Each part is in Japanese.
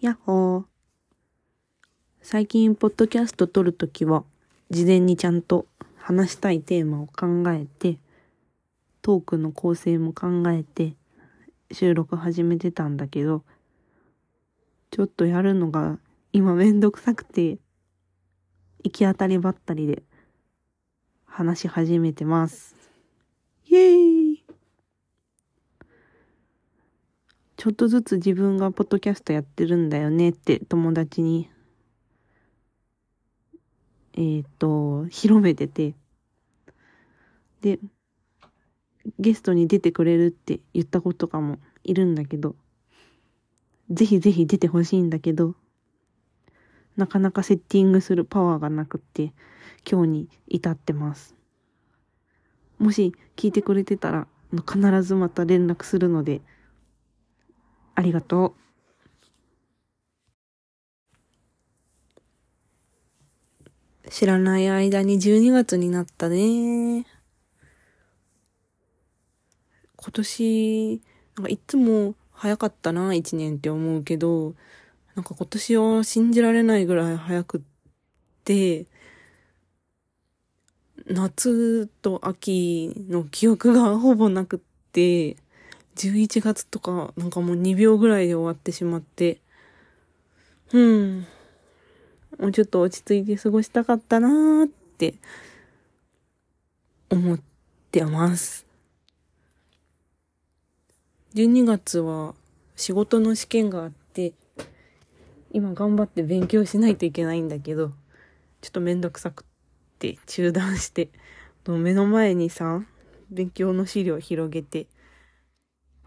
やっほー。最近、ポッドキャスト撮るときは、事前にちゃんと話したいテーマを考えて、トークの構成も考えて、収録始めてたんだけど、ちょっとやるのが今めんどくさくて、行き当たりばったりで話し始めてます。イエーイちょっとずつ自分がポッドキャストやってるんだよねって友達に、えっ、ー、と、広めてて、で、ゲストに出てくれるって言った子とかもいるんだけど、ぜひぜひ出てほしいんだけど、なかなかセッティングするパワーがなくって、今日に至ってます。もし聞いてくれてたら、必ずまた連絡するので、ありがとう。知らない間に12月になったね。今年、なんかいつも早かったな、1年って思うけど、なんか今年は信じられないぐらい早くって、夏と秋の記憶がほぼなくって、11月とか、なんかもう2秒ぐらいで終わってしまって、うん。もうちょっと落ち着いて過ごしたかったなーって思ってます。12月は仕事の試験があって、今頑張って勉強しないといけないんだけど、ちょっとめんどくさくって中断して、目の前にさ、勉強の資料を広げて、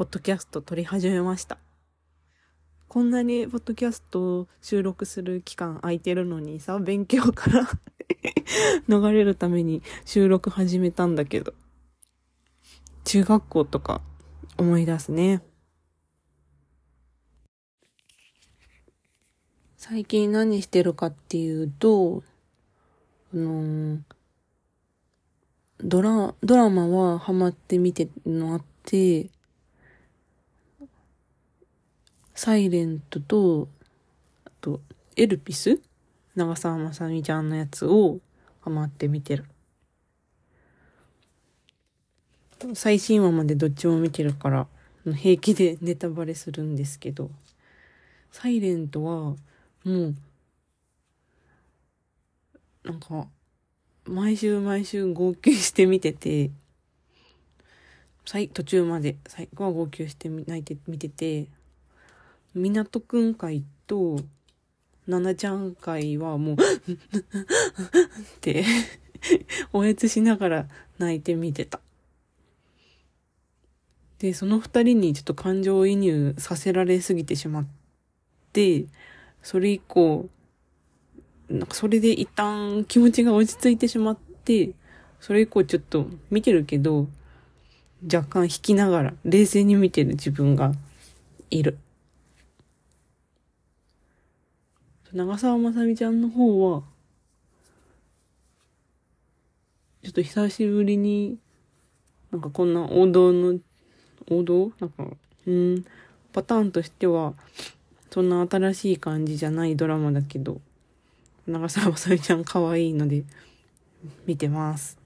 ポッドキャスト撮り始めました。こんなにポッドキャスト収録する期間空いてるのにさ、勉強から 逃れるために収録始めたんだけど、中学校とか思い出すね。最近何してるかっていうと、あのー、ドラ、ドラマはハマって見てるのあって、サイレントと、あと、エルピス？長澤まさみちゃんのやつをハマって見てる。最新話までどっちも見てるから、平気で ネタバレするんですけど、サイレントは、もう、なんか、毎週毎週号泣して見てて、途中まで、最後は号泣して泣いて見てて、港くん会と、ななちゃん会はもうっておやつしながら泣いて見てた。で、その二人にちょっと感情移入させられすぎてしまって、それ以降、なんかそれで一旦気持ちが落ち着いてしまって、それ以降ちょっと見てるけど、若干引きながら冷静に見てる自分がいる。長澤まさみちゃんの方は、ちょっと久しぶりに、なんかこんな王道の、王道？なんか、うん、パターンとしては、そんな新しい感じじゃないドラマだけど、長澤まさみちゃん可愛いので、見てます。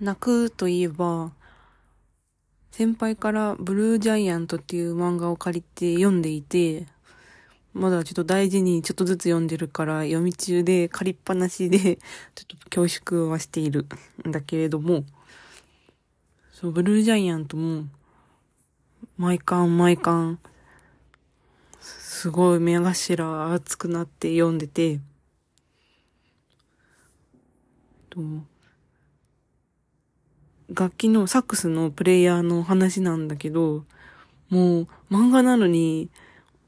泣くといえば、先輩からブルージャイアントっていう漫画を借りて読んでいて、まだちょっと大事にちょっとずつ読んでるから読み中で借りっぱなしで ちょっと恐縮はしている。んだけれども、そう、ブルージャイアントも毎巻毎巻すごい目頭熱くなって読んでて、と楽器のサックスのプレイヤーの話なんだけど、もう漫画なのに、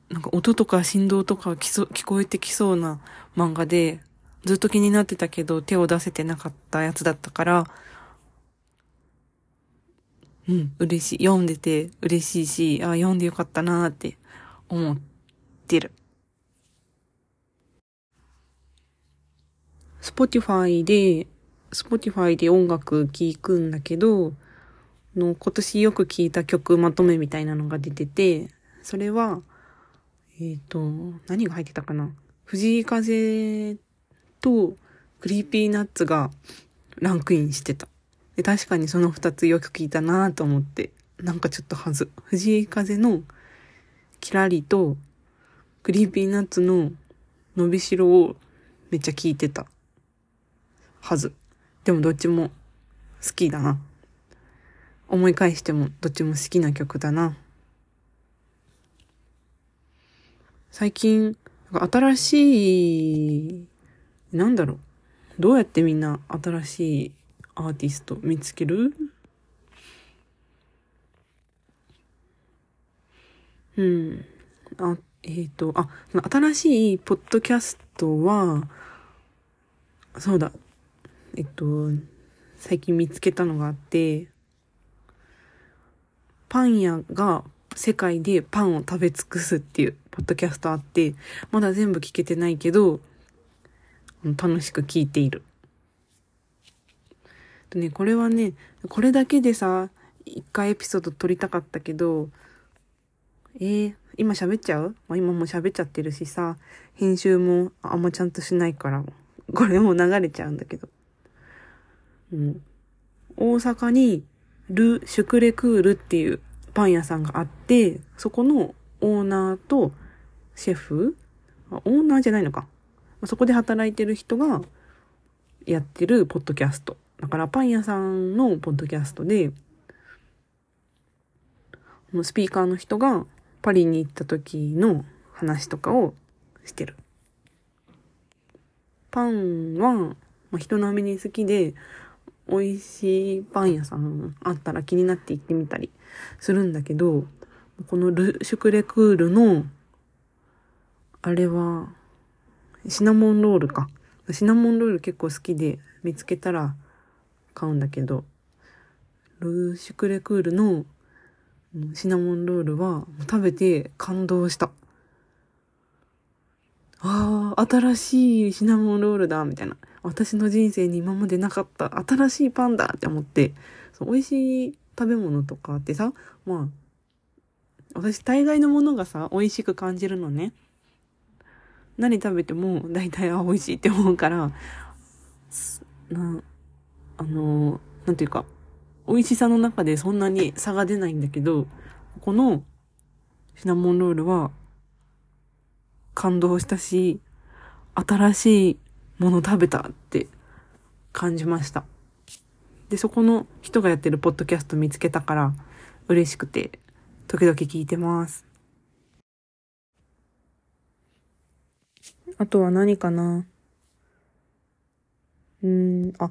なんか音とか振動とか聞こえてきそうな漫画で、ずっと気になってたけど手を出せてなかったやつだったから、うん、嬉しい。読んでて嬉しいし、あ、読んでよかったなーって思ってる。Spotify で Spotify で音楽聴くんだけど、の今年よく聴いた曲まとめみたいなのが出てて、それは、えっ、ー、と、何が入ってたかな？藤井風と Creepy Nuts がランクインしてた。で、確かにその二つよく聞いたなと思って、なんかちょっとはず。藤井風のきらりとCreepy Nuts ののびしろをめっちゃ聞いてた。はず。でもどっちも好きだな。思い返してもどっちも好きな曲だな。最近、新しい、なんだろう。どうやってみんな新しいアーティスト見つける？うん。あ、えっ、ー、と、あ、新しいポッドキャストは、そうだ。えっと、最近見つけたのがあって、パン屋が世界でパンを食べ尽くすっていうポッドキャストあって、まだ全部聞けてないけど、楽しく聞いている。とね、これはね、これだけでさ、一回エピソード撮りたかったけど、えー、今喋っちゃう、まあ、今も喋っちゃってるしさ、編集もあんまちゃんとしないから、これも流れちゃうんだけど。うん。大阪に、ル・シュクレクールっていうパン屋さんがあって、そこのオーナーとシェフオーナーじゃないのか。そこで働いてる人がやってるポッドキャスト。だからパン屋さんのポッドキャストで、スピーカーの人がパリに行った時の話とかをしてる。パンは、人並みに好きで、美味しいパン屋さんあったら気になって行ってみたりするんだけど、このル・シュクレクールの、あれは、シナモンロールか。シナモンロール結構好きで見つけたら買うんだけど、ルーシュクレクールのシナモンロールは食べて感動した。ああ、新しいシナモンロールだ、みたいな。私の人生に今までなかった新しいパンだって思って、そう美味しい食べ物とかってさ、まあ、私大概のものがさ、美味しく感じるのね。何食べても大体あ、美味しいって思うから、な、あの、なんていうか、美味しさの中でそんなに差が出ないんだけど、このシナモンロールは感動したし、新しいもの食べたって感じました。で、そこの人がやってるポッドキャスト見つけたから嬉しくて、時々聞いてます。あとは何かな？うん、あ、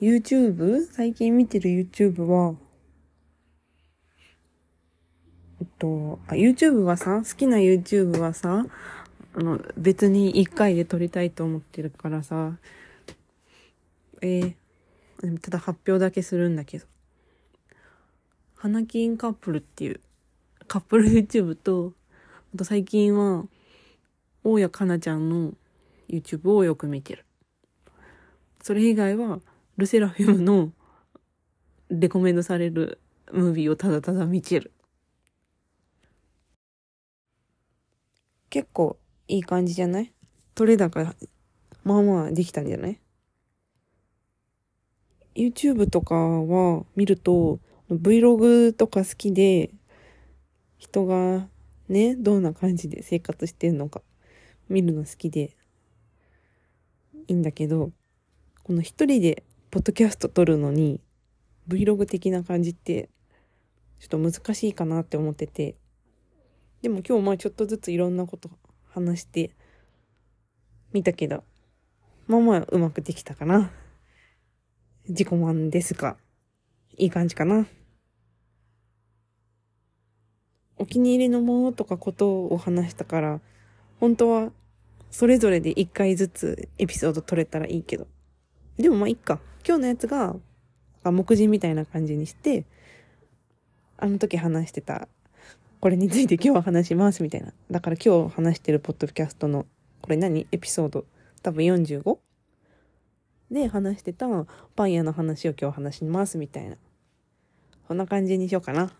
YouTube? 最近見てる YouTube は、えっと、あ、YouTube はさ、好きな YouTube はさ、あの、別に一回で撮りたいと思ってるからさ、えー、ただ発表だけするんだけど。花金カップルっていうカップル YouTube と、あと最近は、大谷かなちゃんの YouTube をよく見てる。それ以外は、ルセラフィムのレコメンドされるムービーをただただ見てる。結構いい感じじゃない？取れ高、まあまあできたんじゃない ?YouTube とかは見ると、Vlog とか好きで、人がね、どんな感じで生活してんのか見るの好きでいいんだけど、この一人でポッドキャスト撮るのに Vlog 的な感じってちょっと難しいかなって思ってて、でも今日まあちょっとずついろんなこと話してみたけど、まあまあうまくできたかな。自己満ですが、いい感じかな。お気に入りのものとかことを話したから、本当はそれぞれで一回ずつエピソード取れたらいいけど。でもまあいっか。今日のやつが、目次みたいな感じにして、あの時話してた、これについて今日は話しますみたいな。だから今日話してるポッドキャストの、これ何？エピソード多分 45? で話してたパン屋の話を今日話しますみたいなこんな感じにしようかな。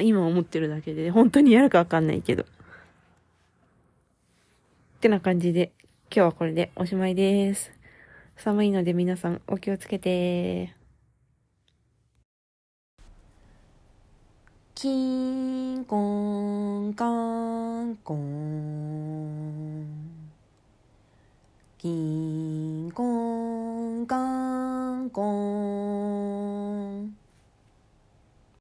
今思ってるだけで、本当にやるかわかんないけど。ってな感じで、今日はこれでおしまいです。寒いので皆さんお気をつけて。キンコンカンコン。キンコンカンコン。